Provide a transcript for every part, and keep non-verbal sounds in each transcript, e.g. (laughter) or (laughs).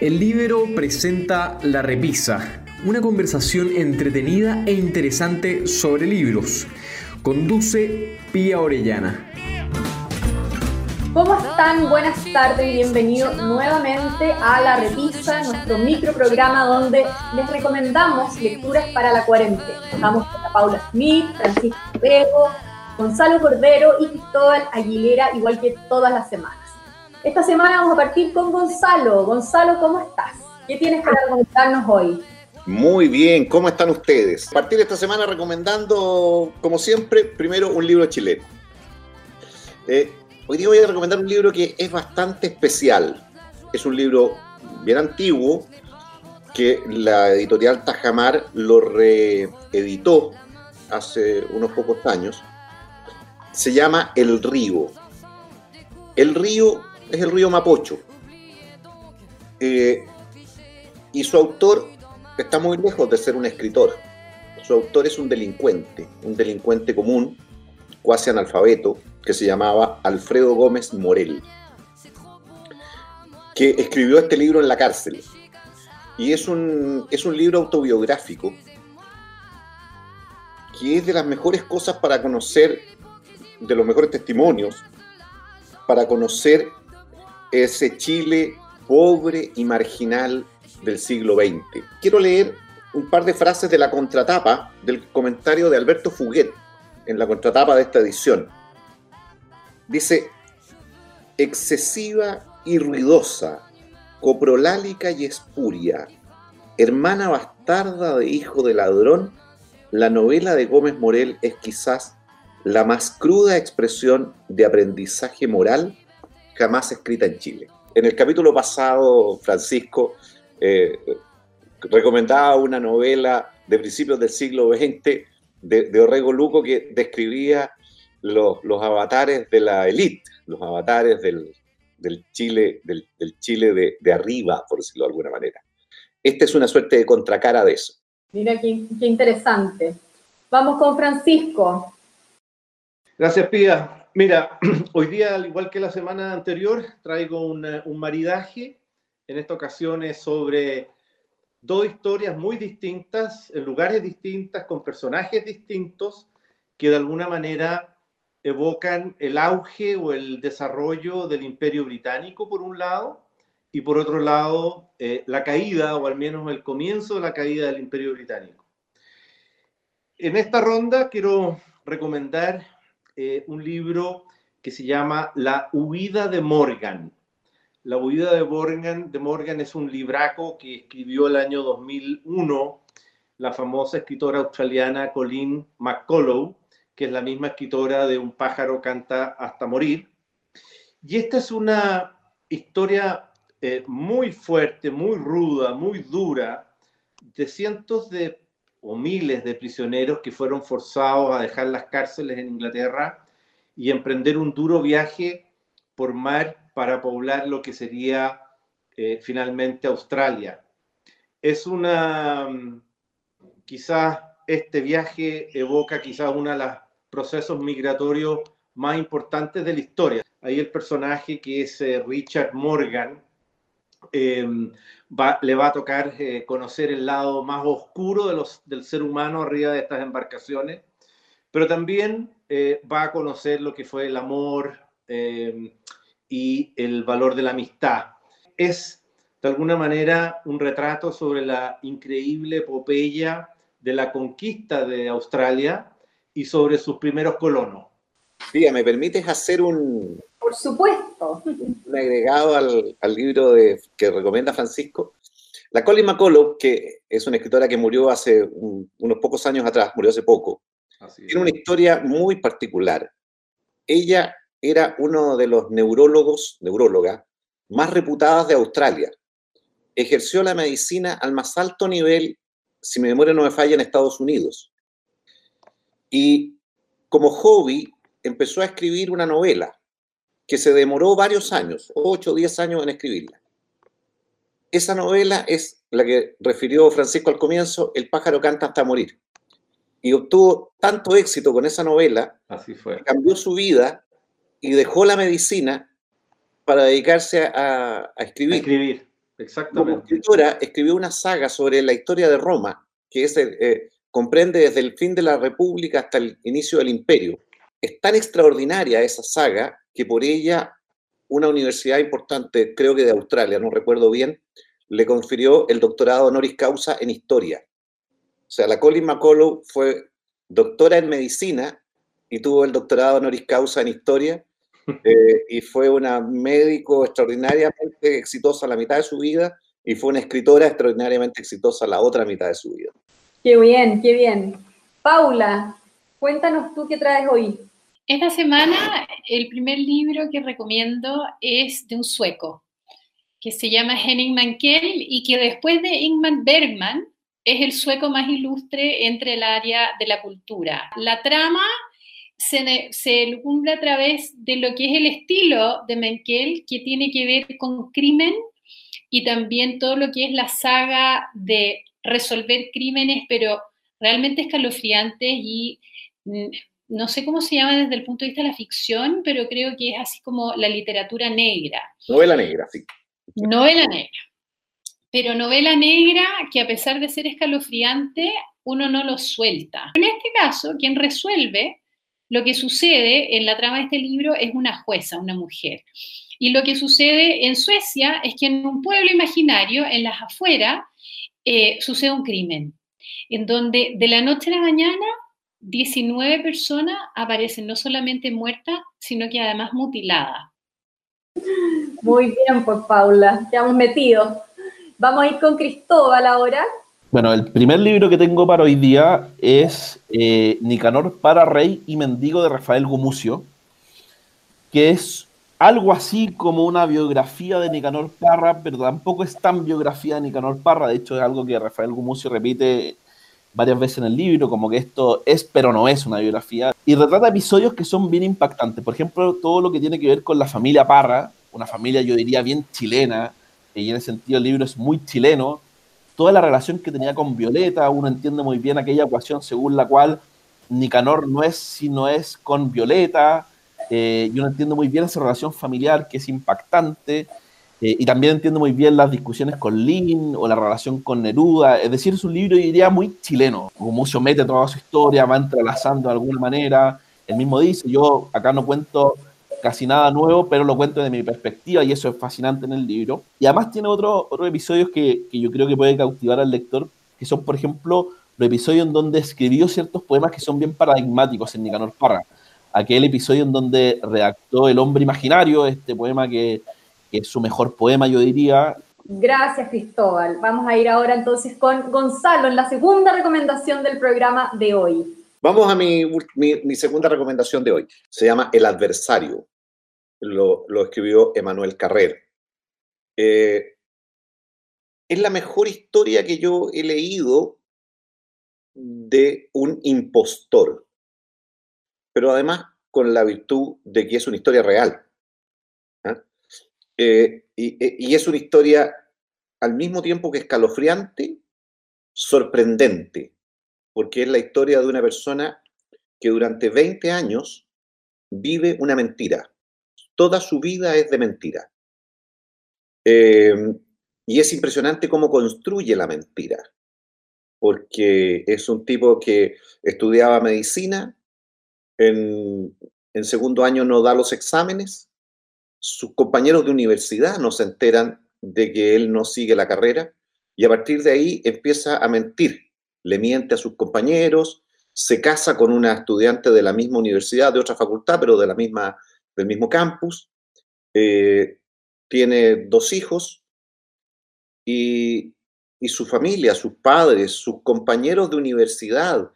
El libro presenta La Repisa, una conversación entretenida e interesante sobre libros. Conduce Pía Orellana. ¿Cómo están? Buenas tardes y bienvenidos nuevamente a La Repisa, nuestro microprograma donde les recomendamos lecturas para la cuarentena. Estamos con Paula Smith, Francisco Vego, Gonzalo Cordero y Cristóbal Aguilera, igual que todas las semanas. Esta semana vamos a partir con Gonzalo. Gonzalo, ¿cómo estás? ¿Qué tienes para contarnos hoy? Muy bien, ¿cómo están ustedes? A partir de esta semana recomendando, como siempre, primero un libro chileno. Eh, hoy día voy a recomendar un libro que es bastante especial. Es un libro bien antiguo que la editorial Tajamar lo reeditó hace unos pocos años. Se llama El Río. El Río es el río Mapocho. Eh, y su autor está muy lejos de ser un escritor. Su autor es un delincuente, un delincuente común, cuasi analfabeto, que se llamaba Alfredo Gómez Morel, que escribió este libro en la cárcel. Y es un, es un libro autobiográfico que es de las mejores cosas para conocer, de los mejores testimonios, para conocer ese Chile pobre y marginal del siglo XX. Quiero leer un par de frases de la contratapa del comentario de Alberto Fuguet en la contratapa de esta edición. Dice, excesiva y ruidosa, coprolálica y espuria, hermana bastarda de hijo de ladrón, la novela de Gómez Morel es quizás la más cruda expresión de aprendizaje moral jamás escrita en Chile. En el capítulo pasado, Francisco eh, recomendaba una novela de principios del siglo XX de, Orrego Luco que describía los, avatares de la élite, los avatares del, Chile, del, Chile de, de, arriba, por decirlo de alguna manera. Esta es una suerte de contracara de eso. Mira qué, qué interesante. Vamos con Francisco. Gracias, Pía. Mira, (clears throat) hoy día, al igual que la semana anterior, traigo un maridaje, en esta ocasión es sobre dos historias muy distintas, en lugares distintos, con personajes distintos, que de alguna manera evocan el auge o el desarrollo del imperio británico, por un lado, y por otro lado, eh, la caída, o al menos el comienzo de la caída del imperio británico. En esta ronda quiero recomendar eh, un libro que se llama La huida de Morgan. La huida de Morgan, de Morgan es un libraco que escribió el año 2001 la famosa escritora australiana Colleen McCullough, que es la misma escritora de Un pájaro canta hasta morir. Y esta es una historia eh, muy fuerte, muy ruda, muy dura, de cientos de o miles de prisioneros que fueron forzados a dejar las cárceles en Inglaterra y emprender un duro viaje por mar para poblar lo que sería eh, finalmente Australia. Es una, mm, quizás este viaje evoca quizás uno de los procesos migratorios más importantes de la historia. Ahí el personaje que es eh, Richard Morgan, Em, le va a tocar eh, conocer el lado más oscuro del ser humano arriba de estas embarcaciones, pero también eh, va a conocer lo que fue el amor em, y el valor de la amistad. Es de alguna manera un retrato sobre la increíble epopeya de la conquista de Australia y sobre sus primeros colonos. Tía, ¿me permites hacer un, por supuesto. Un agregado al, al libro de, que recomienda Francisco. La Colin McCullough, que es una escritora que murió hace unos pocos años atrás, murió hace poco, tiene una historia muy particular. Ella era uno de los neurólogos, neuróloga, más reputadas de Australia. Ejerció la medicina al más alto nivel, si mi memoria no me falla, en Estados Unidos. Y como hobby empezó a escribir una novela que se demoró varios años, 8 o 10 años en escribirla. Esa novela es la que refirió Francisco al comienzo, El pájaro canta hasta morir. Y obtuvo tanto éxito con esa novela, Así fue. que cambió su vida y dejó la medicina para dedicarse a, escribir. escribir. Exactamente. Como escritora, escribió una saga sobre la historia de Roma, que es, eh, comprende desde el fin de la República hasta el inicio del Imperio. Es tan extraordinaria esa saga que por ella una universidad importante, creo que de Australia, no recuerdo bien, le confirió el doctorado honoris causa en historia. O sea, la Colin McCullough fue doctora en medicina y tuvo el doctorado honoris causa en historia (laughs) eh, y fue una médico extraordinariamente exitosa la mitad de su vida y fue una escritora extraordinariamente exitosa la otra mitad de su vida. Qué bien, qué bien. Paula, cuéntanos tú qué traes hoy. Esta semana el primer libro que recomiendo es de un sueco que se llama Henning Mankell y que después de Ingmar Bergman es el sueco más ilustre entre el área de la cultura. La trama se, se a través de lo que es el estilo de Mankell, que tiene que ver con crimen y también todo lo que es la saga de resolver crímenes, pero realmente escalofriantes y no sé cómo se llama desde el punto de vista de la ficción, pero creo que es así como la literatura negra. Novela negra, sí. Novela negra. Pero novela negra que a pesar de ser escalofriante, uno no lo suelta. En este caso, quien resuelve lo que sucede en la trama de este libro es una jueza, una mujer. Y lo que sucede en Suecia es que en un pueblo imaginario, en las afueras, eh, sucede un crimen, en donde de la noche a la mañana 19 personas aparecen no solamente muertas, sino que además mutiladas. Muy bien, pues Paula, ya hemos metido. Vamos a ir con Cristóbal ahora. Bueno, el primer libro que tengo para hoy día es eh, Nicanor para Rey y Mendigo de Rafael Gumucio, que es algo así como una biografía de Nicanor Parra, pero tampoco es tan biografía de Nicanor Parra, de hecho es algo que Rafael Gumucio repite varias veces en el libro, como que esto es pero no es una biografía, y retrata episodios que son bien impactantes. Por ejemplo, todo lo que tiene que ver con la familia Parra, una familia yo diría bien chilena, y en ese sentido el libro es muy chileno. Toda la relación que tenía con Violeta, uno entiende muy bien aquella ecuación según la cual Nicanor no es si no es con Violeta, eh, yo entiendo muy bien esa relación familiar que es impactante. Eh, y también entiendo muy bien las discusiones con Lin o la relación con Neruda. Es decir, es un libro, diría, muy chileno. Gumucio mete toda su historia, va entrelazando de alguna manera. Él mismo dice, yo acá no cuento casi nada nuevo, pero lo cuento de mi perspectiva y eso es fascinante en el libro. Y además tiene otros otros episodios que, que, yo creo que puede cautivar al lector, que son, por ejemplo, los episodios en donde escribió ciertos poemas que son bien paradigmáticos en Nicanor Parra. Aquel episodio en donde redactó El hombre imaginario, este poema que que es su mejor poema, yo diría. Gracias, Cristóbal. Vamos a ir ahora entonces con Gonzalo en la segunda recomendación del programa de hoy. Vamos a mi, mi, segunda recomendación de hoy. Se llama El adversario. Lo, lo escribió Emanuel Carrer. Eh, es la mejor historia que yo he leído de un impostor, pero además con la virtud de que es una historia real. Eh, eh, y, es una historia al mismo tiempo que escalofriante, sorprendente, porque es la historia de una persona que durante 20 años vive una mentira. Toda su vida es de mentira. Em, y es impresionante cómo construye la mentira, porque es un tipo que estudiaba medicina, en, en segundo año no da los exámenes, sus compañeros de universidad no se enteran de que él no sigue la carrera y a partir de ahí empieza a mentir. Le miente a sus compañeros, se casa con una estudiante de la misma universidad, de otra facultad, pero de la misma, del mismo campus. Eh, tiene dos hijos y, su familia, sus padres, sus compañeros de universidad,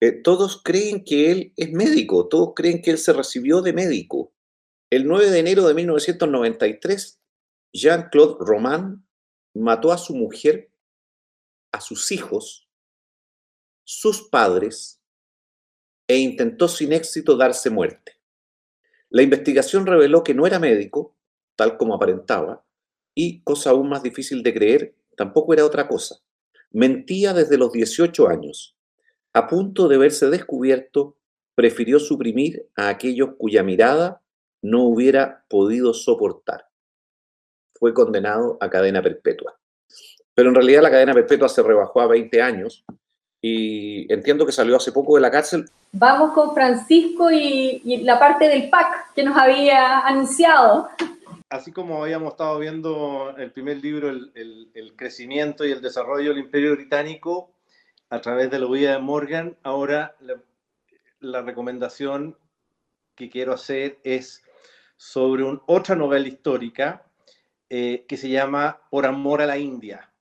eh, todos creen que él es médico, todos creen que él se recibió de médico. El 9 de enero de 1993, Jean-Claude Roman mató a su mujer, a sus hijos, sus padres e intentó sin éxito darse muerte. La investigación reveló que no era médico, tal como aparentaba, y, cosa aún más difícil de creer, tampoco era otra cosa. Mentía desde los 18 años. A punto de verse descubierto, prefirió suprimir a aquellos cuya mirada no hubiera podido soportar. fue condenado a cadena perpetua. Pero en realidad la cadena perpetua se rebajó a 20 años y entiendo que salió hace poco de la cárcel. Vamos con Francisco y, la parte del PAC que nos había anunciado. Así como habíamos estado viendo el primer libro, el, crecimiento y el desarrollo del Imperio Británico a través de la huida de Morgan, ahora la, recomendación que quiero hacer es sobre un, otra novela histórica eh, que se llama Por amor a la India.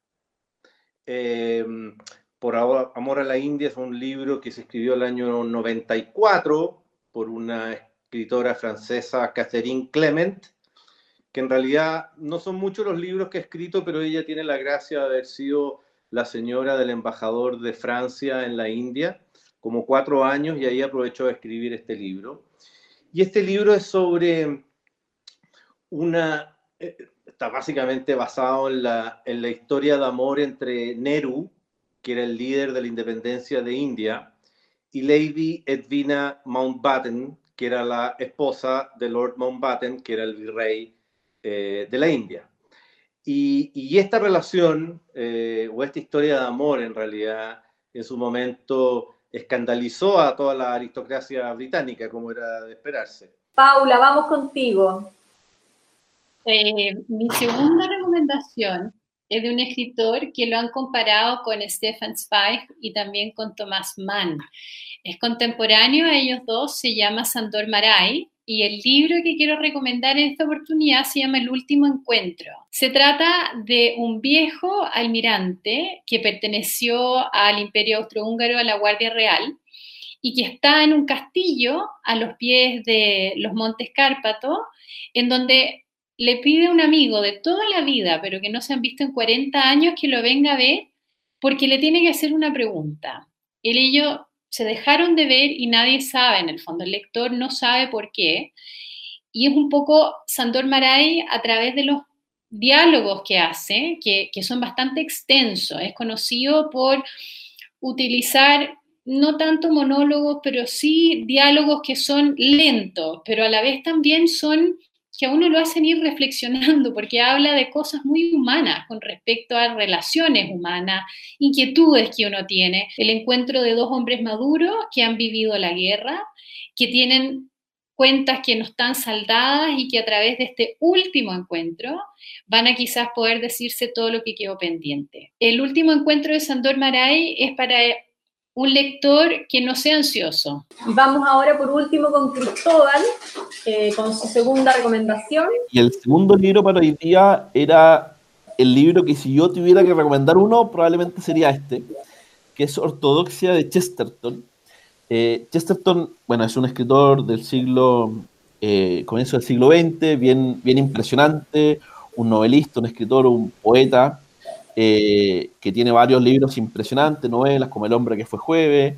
Eh, por Amor a la India es un libro que se escribió el año 94 por una escritora francesa, Catherine Clement, que en realidad no son muchos los libros que ha escrito, pero ella tiene la gracia de haber sido la señora del embajador de Francia en la India, como cuatro años, y ahí aprovechó de escribir este libro. Y este libro es sobre una, eh, está básicamente basado en la, en la historia de amor entre Nehru, que era el líder de la independencia de India, y Lady Edwina Mountbatten, que era la esposa de Lord Mountbatten, que era el virrey eh, de la India. Y, esta relación, eh, o esta historia de amor en realidad, en su momento escandalizó a toda la aristocracia británica, como era de esperarse. Paula, vamos contigo. Eh, mi segunda recomendación es de un escritor que lo han comparado con Stefan Zweig y también con Thomas Mann. Es contemporáneo a ellos dos, se llama Sandor Maray y el libro que quiero recomendar en esta oportunidad se llama El último encuentro. Se trata de un viejo almirante que perteneció al Imperio Austrohúngaro, a la Guardia Real, y que está en un castillo a los pies de los Montes Cárpatos, en donde le pide a un amigo de toda la vida, pero que no se han visto en 40 años, que lo venga a ver porque le tiene que hacer una pregunta. Él y yo se dejaron de ver y nadie sabe, en el fondo, el lector no sabe por qué. Y es un poco Sandor Maray a través de los diálogos que hace, que, que son bastante extensos. Es conocido por utilizar no tanto monólogos, pero sí diálogos que son lentos, pero a la vez también son que a uno lo hacen ir reflexionando, porque habla de cosas muy humanas con respecto a relaciones humanas, inquietudes que uno tiene. El encuentro de dos hombres maduros que han vivido la guerra, que tienen cuentas que no están saldadas y que a través de este último encuentro van a quizás poder decirse todo lo que quedó pendiente. El último encuentro de Sandor Maray es para un lector que no sea ansioso. Vamos ahora por último con Cristóbal, eh, con su segunda recomendación. Y el segundo libro para hoy día era el libro que si yo tuviera que recomendar uno, probablemente sería este, que es Ortodoxia de Chesterton. Eh, Chesterton, bueno, es un escritor del siglo, eh, comienzo del siglo XX, bien, bien impresionante, un novelista, un escritor, un poeta, eh, que tiene varios libros impresionantes, novelas como El hombre que fue jueves,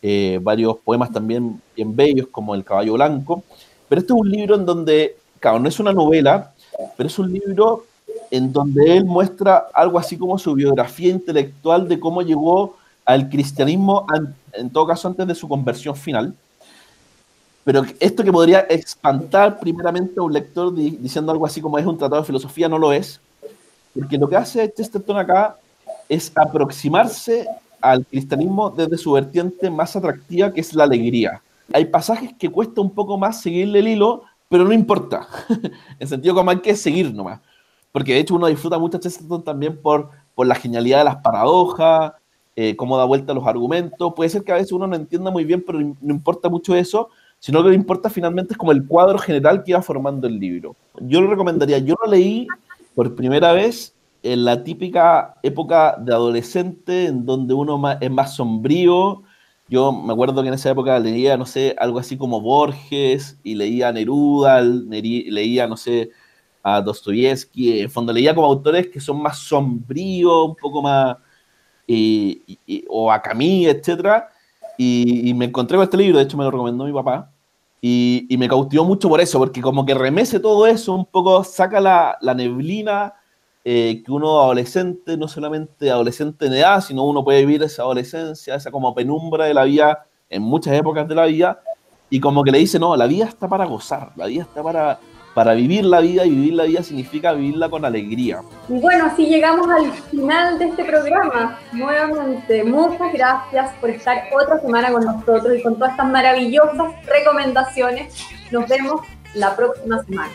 eh, varios poemas también bien bellos como El caballo blanco. Pero este es un libro en donde, claro, no es una novela, pero es un libro en donde él muestra algo así como su biografía intelectual de cómo llegó al cristianismo, en todo caso antes de su conversión final. Pero esto que podría espantar primeramente a un lector diciendo algo así como es un tratado de filosofía, no lo es, porque lo que hace Chesterton acá es aproximarse al cristianismo desde su vertiente más atractiva, que es la alegría. Hay pasajes que cuesta un poco más seguirle el hilo, pero no importa. (laughs) en sentido como hay que seguir nomás. Porque de hecho uno disfruta mucho Chesterton también por, por la genialidad de las paradojas, eh, cómo da vuelta los argumentos. Puede ser que a veces uno no entienda muy bien, pero no importa mucho eso, sino que lo que importa finalmente es como el cuadro general que va formando el libro. Yo lo recomendaría, yo lo leí por primera vez en la típica época de adolescente en donde uno es más sombrío. Yo me acuerdo que en esa época leía, no sé, algo así como Borges y leía Neruda, leía, no sé, a Dostoyevsky. En fondo leía como autores que son más sombríos, un poco más, o a Camille, etc. Y, me encontré con este libro, de hecho me lo recomendó mi papá. Y, me cautivó mucho por eso, porque como que remece todo eso, un poco saca la, neblina eh, que uno adolescente, no solamente adolescente en edad, sino uno puede vivir esa adolescencia, esa como penumbra de la vida en muchas épocas de la vida, y como que le dice, no, la vida está para gozar, la vida está para, para vivir la vida y vivir la vida significa vivirla con alegría. Y bueno, así llegamos al final de este programa. Nuevamente, muchas gracias por estar otra semana con nosotros y con todas estas maravillosas recomendaciones. Nos vemos la próxima semana.